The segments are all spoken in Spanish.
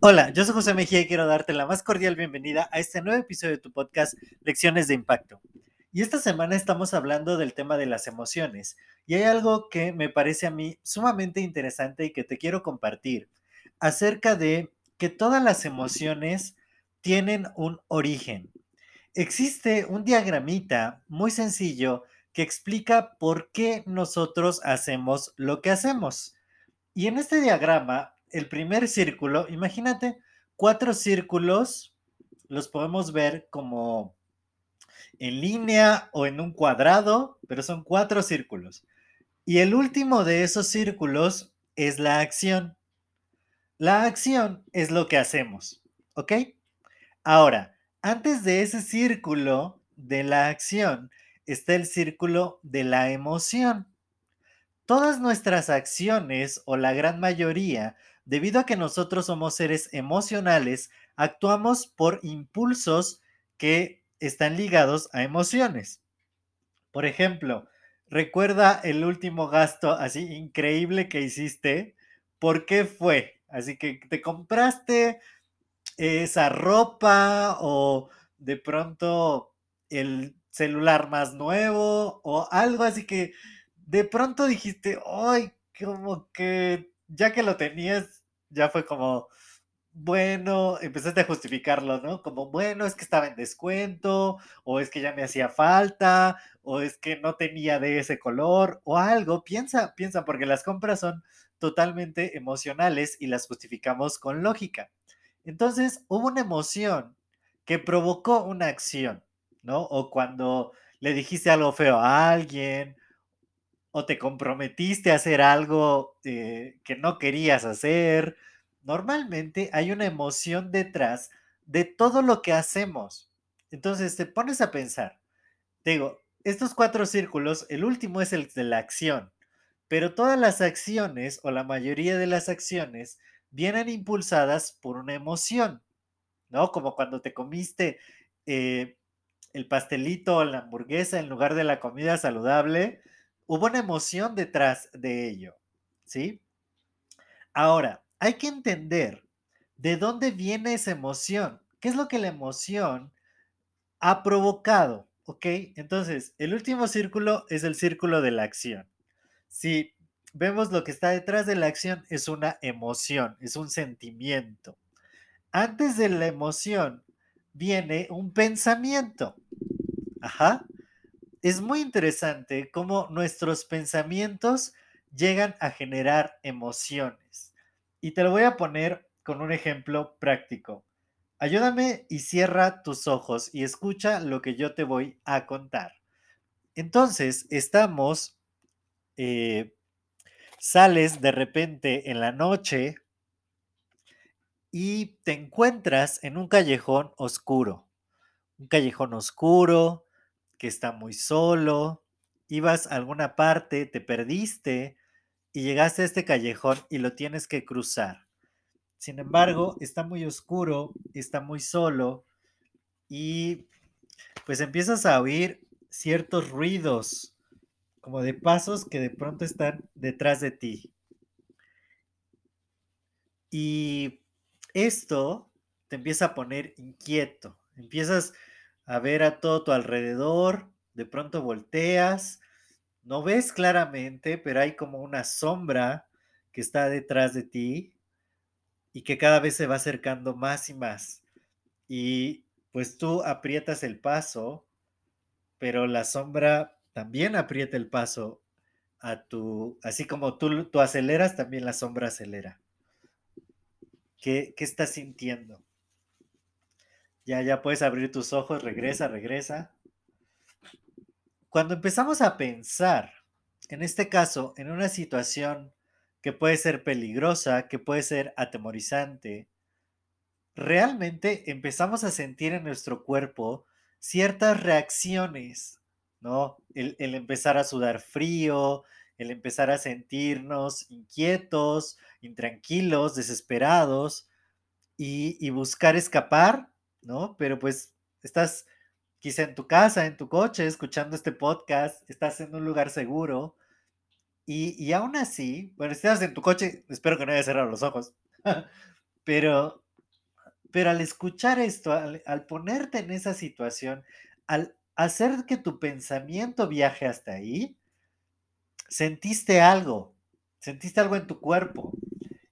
Hola, yo soy José Mejía y quiero darte la más cordial bienvenida a este nuevo episodio de tu podcast Lecciones de Impacto. Y esta semana estamos hablando del tema de las emociones. Y hay algo que me parece a mí sumamente interesante y que te quiero compartir acerca de que todas las emociones tienen un origen. Existe un diagramita muy sencillo que explica por qué nosotros hacemos lo que hacemos. Y en este diagrama el primer círculo, imagínate, cuatro círculos los podemos ver como en línea o en un cuadrado, pero son cuatro círculos. Y el último de esos círculos es la acción. La acción es lo que hacemos, ¿ok? Ahora, antes de ese círculo de la acción está el círculo de la emoción. Todas nuestras acciones, o la gran mayoría, debido a que nosotros somos seres emocionales, actuamos por impulsos que están ligados a emociones. Por ejemplo, recuerda el último gasto así increíble que hiciste. ¿Por qué fue? Así que te compraste esa ropa o de pronto el celular más nuevo o algo así que de pronto dijiste, ay, como que ya que lo tenías ya fue como, bueno, empezaste a justificarlo, ¿no? Como, bueno, es que estaba en descuento, o es que ya me hacía falta, o es que no tenía de ese color, o algo. Piensa, piensa, porque las compras son totalmente emocionales y las justificamos con lógica. Entonces, hubo una emoción que provocó una acción, ¿no? O cuando le dijiste algo feo a alguien, o te comprometiste a hacer algo eh, que no querías hacer. Normalmente hay una emoción detrás de todo lo que hacemos. Entonces te pones a pensar, digo, estos cuatro círculos, el último es el de la acción, pero todas las acciones o la mayoría de las acciones vienen impulsadas por una emoción, ¿no? Como cuando te comiste eh, el pastelito o la hamburguesa en lugar de la comida saludable, hubo una emoción detrás de ello, ¿sí? Ahora, hay que entender de dónde viene esa emoción, qué es lo que la emoción ha provocado, ¿ok? Entonces, el último círculo es el círculo de la acción. Si vemos lo que está detrás de la acción, es una emoción, es un sentimiento. Antes de la emoción viene un pensamiento. Ajá es muy interesante cómo nuestros pensamientos llegan a generar emociones. Y te lo voy a poner con un ejemplo práctico. Ayúdame y cierra tus ojos y escucha lo que yo te voy a contar. Entonces, estamos, eh, sales de repente en la noche y te encuentras en un callejón oscuro. Un callejón oscuro, que está muy solo, ibas a alguna parte, te perdiste y llegaste a este callejón y lo tienes que cruzar. Sin embargo, está muy oscuro, está muy solo y pues empiezas a oír ciertos ruidos, como de pasos que de pronto están detrás de ti. Y esto te empieza a poner inquieto, empiezas a ver a todo tu alrededor, de pronto volteas, no ves claramente, pero hay como una sombra que está detrás de ti y que cada vez se va acercando más y más. Y pues tú aprietas el paso, pero la sombra también aprieta el paso a tu, así como tú, tú aceleras, también la sombra acelera. ¿Qué, qué estás sintiendo? Ya, ya puedes abrir tus ojos, regresa, regresa. Cuando empezamos a pensar en este caso, en una situación que puede ser peligrosa, que puede ser atemorizante, realmente empezamos a sentir en nuestro cuerpo ciertas reacciones, ¿no? El, empezar a sudar frío, el empezar a sentirnos inquietos, intranquilos, desesperados y, y buscar escapar, ¿no? Pero pues estás quizá en tu casa, en tu coche, escuchando este podcast, estás en un lugar seguro. Y, y aún así, bueno, estás en tu coche, espero que no hayas cerrado los ojos, pero, pero al escuchar esto, al, al ponerte en esa situación, al hacer que tu pensamiento viaje hasta ahí, sentiste algo, sentiste algo en tu cuerpo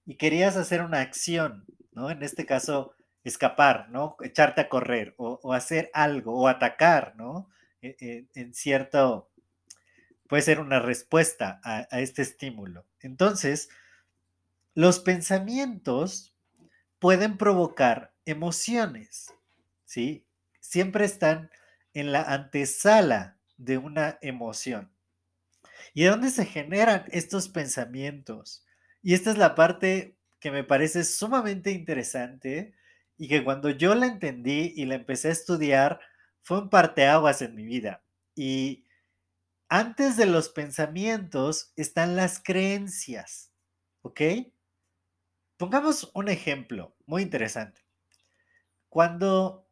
y querías hacer una acción, ¿no? En este caso, escapar, ¿no? Echarte a correr o, hacer algo o atacar, ¿no? E, e, en, cierto, puede ser una respuesta a, este estímulo. Entonces, los pensamientos pueden provocar emociones, ¿sí? Siempre están en la antesala de una emoción. ¿Y de dónde se generan estos pensamientos? Y esta es la parte que me parece sumamente interesante y que cuando yo la entendí y la empecé a estudiar, fue un parteaguas en mi vida. Y antes de los pensamientos están las creencias, ¿ok? Pongamos un ejemplo muy interesante. Cuando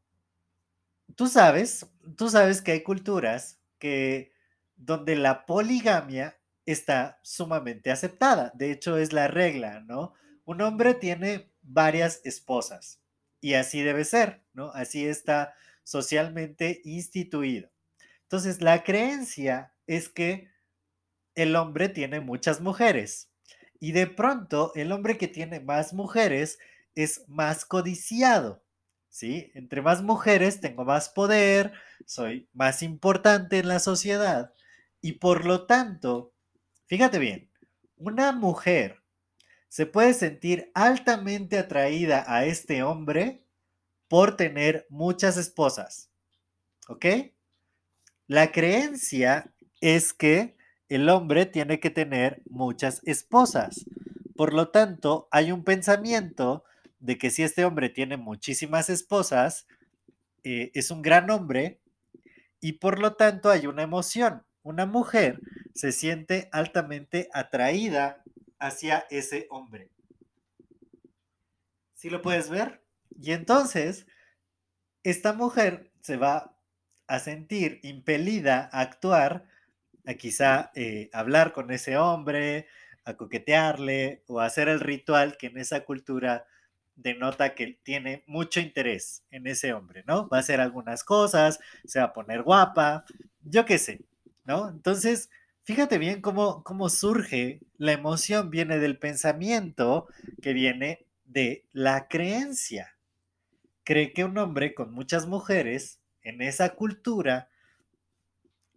tú sabes, tú sabes que hay culturas que donde la poligamia está sumamente aceptada. De hecho, es la regla, ¿no? Un hombre tiene varias esposas. Y así debe ser, ¿no? Así está socialmente instituido. Entonces, la creencia es que el hombre tiene muchas mujeres y de pronto el hombre que tiene más mujeres es más codiciado, ¿sí? Entre más mujeres tengo más poder, soy más importante en la sociedad y por lo tanto, fíjate bien, una mujer se puede sentir altamente atraída a este hombre por tener muchas esposas. ¿Ok? La creencia es que el hombre tiene que tener muchas esposas. Por lo tanto, hay un pensamiento de que si este hombre tiene muchísimas esposas, eh, es un gran hombre y por lo tanto hay una emoción. Una mujer se siente altamente atraída hacia ese hombre. ¿Sí lo puedes ver? Y entonces, esta mujer se va a sentir impelida a actuar, a quizá eh, hablar con ese hombre, a coquetearle o a hacer el ritual que en esa cultura denota que tiene mucho interés en ese hombre, ¿no? Va a hacer algunas cosas, se va a poner guapa, yo qué sé, ¿no? Entonces, Fíjate bien cómo, cómo surge la emoción, viene del pensamiento que viene de la creencia. Cree que un hombre con muchas mujeres en esa cultura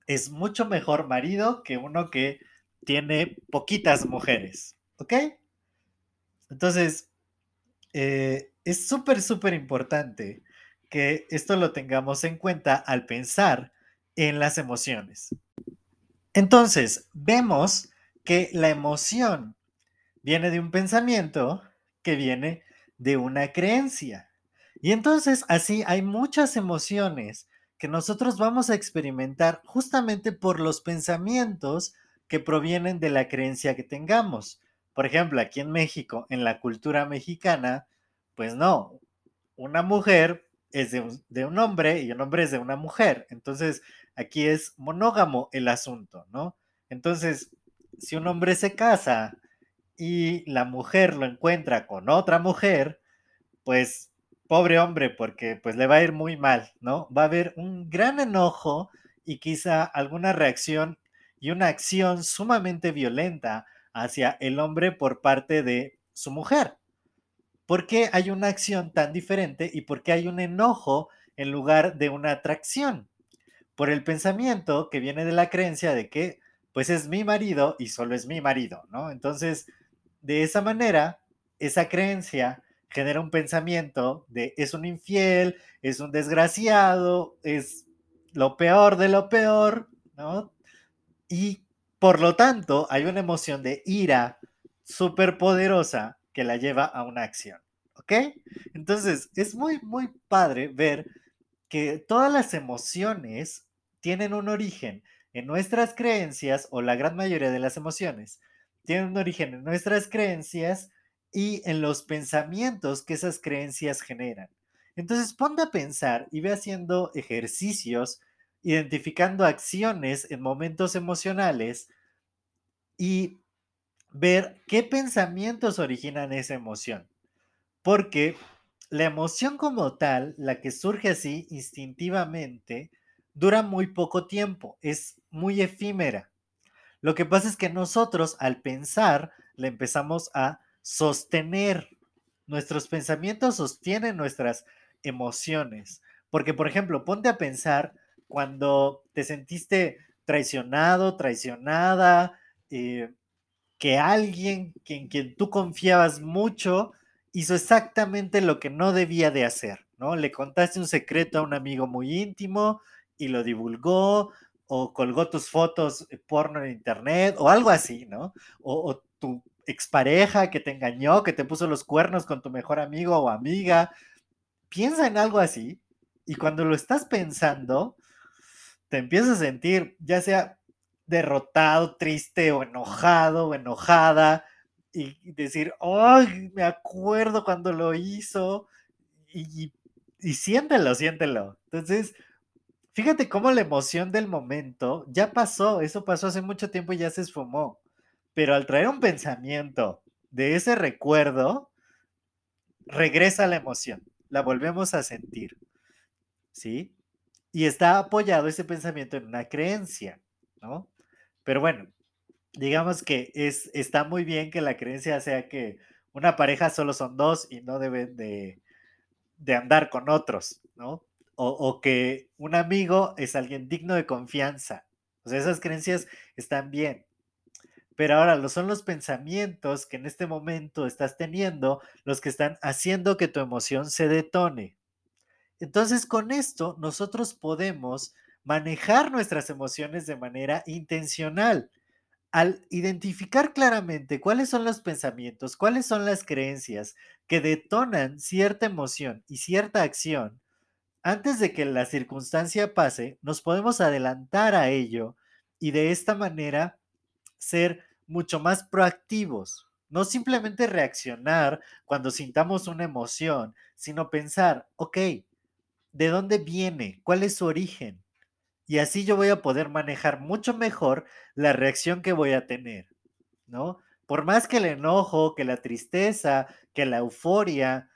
es mucho mejor marido que uno que tiene poquitas mujeres. ¿Ok? Entonces, eh, es súper, súper importante que esto lo tengamos en cuenta al pensar en las emociones. Entonces, vemos que la emoción viene de un pensamiento que viene de una creencia. Y entonces así hay muchas emociones que nosotros vamos a experimentar justamente por los pensamientos que provienen de la creencia que tengamos. Por ejemplo, aquí en México, en la cultura mexicana, pues no, una mujer es de un, hombre y un hombre es de una mujer. Entonces, Aquí es monógamo el asunto, ¿no? Entonces, si un hombre se casa y la mujer lo encuentra con otra mujer, pues pobre hombre, porque pues le va a ir muy mal, ¿no? Va a haber un gran enojo y quizá alguna reacción y una acción sumamente violenta hacia el hombre por parte de su mujer. ¿Por qué hay una acción tan diferente y por qué hay un enojo en lugar de una atracción? Por el pensamiento que viene de la creencia de que pues es mi marido y solo es mi marido, ¿no? Entonces, de esa manera, esa creencia genera un pensamiento de es un infiel, es un desgraciado, es lo peor de lo peor, ¿no? Y Por lo tanto, hay una emoción de ira súper poderosa que la lleva a una acción. ¿Ok? Entonces, es muy, muy padre ver que todas las emociones tienen un origen en nuestras creencias, o la gran mayoría de las emociones, tienen un origen en nuestras creencias y en los pensamientos que esas creencias generan. Entonces, ponte a pensar y ve haciendo ejercicios identificando acciones en momentos emocionales y ver qué pensamientos originan esa emoción. Porque la emoción como tal, la que surge así instintivamente, dura muy poco tiempo, es muy efímera. Lo que pasa es que nosotros al pensar la empezamos a sostener. Nuestros pensamientos sostienen nuestras emociones. Porque, por ejemplo, ponte a pensar cuando te sentiste traicionado, traicionada, eh, que alguien en quien tú confiabas mucho hizo exactamente lo que no debía de hacer, ¿no? Le contaste un secreto a un amigo muy íntimo y lo divulgó, o colgó tus fotos porno en internet, o algo así, ¿no? O, o tu expareja que te engañó, que te puso los cuernos con tu mejor amigo o amiga. Piensa en algo así y cuando lo estás pensando, te empiezas a sentir ya sea derrotado, triste o enojado o enojada y decir, ¡ay! Me acuerdo cuando lo hizo y, y siéntelo, siéntelo. Entonces, fíjate cómo la emoción del momento ya pasó, eso pasó hace mucho tiempo y ya se esfumó, pero al traer un pensamiento de ese recuerdo, regresa la emoción, la volvemos a sentir, ¿sí? y está apoyado ese pensamiento en una creencia, ¿no? Pero bueno, digamos que es, está muy bien que la creencia sea que una pareja solo son dos y no deben de, andar con otros, ¿no? O, que un amigo es alguien digno de confianza. O sea, esas creencias están bien. Pero ahora lo son los pensamientos que en este momento estás teniendo los que están haciendo que tu emoción se detone. Entonces, con esto nosotros podemos manejar nuestras emociones de manera intencional. Al identificar claramente cuáles son los pensamientos, cuáles son las creencias que detonan cierta emoción y cierta acción, antes de que la circunstancia pase, nos podemos adelantar a ello y de esta manera ser mucho más proactivos. No simplemente reaccionar cuando sintamos una emoción, sino pensar, ok, de dónde viene, cuál es su origen. Y así yo voy a poder manejar mucho mejor la reacción que voy a tener, ¿no? Por más que el enojo, que la tristeza, que la euforia,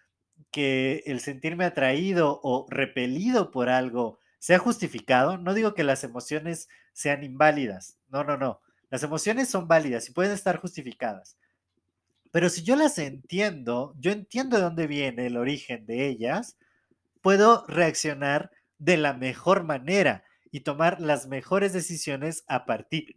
que el sentirme atraído o repelido por algo sea justificado, no digo que las emociones sean inválidas, no, no, no. Las emociones son válidas y pueden estar justificadas. Pero si yo las entiendo, yo entiendo de dónde viene el origen de ellas, puedo reaccionar de la mejor manera y tomar las mejores decisiones a partir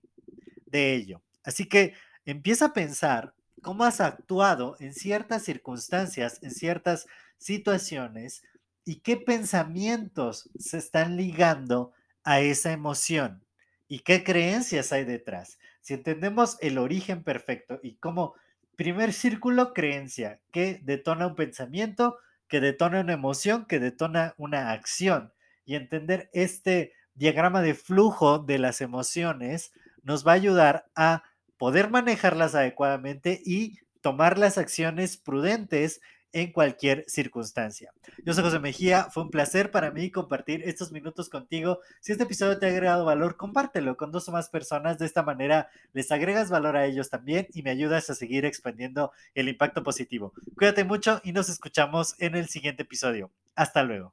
de ello. Así que empieza a pensar cómo has actuado en ciertas circunstancias, en ciertas situaciones y qué pensamientos se están ligando a esa emoción y qué creencias hay detrás. Si entendemos el origen perfecto y como primer círculo, creencia, que detona un pensamiento, que detona una emoción, que detona una acción. Y entender este diagrama de flujo de las emociones nos va a ayudar a poder manejarlas adecuadamente y tomar las acciones prudentes en cualquier circunstancia. Yo soy José Mejía, fue un placer para mí compartir estos minutos contigo. Si este episodio te ha agregado valor, compártelo con dos o más personas. De esta manera les agregas valor a ellos también y me ayudas a seguir expandiendo el impacto positivo. Cuídate mucho y nos escuchamos en el siguiente episodio. Hasta luego.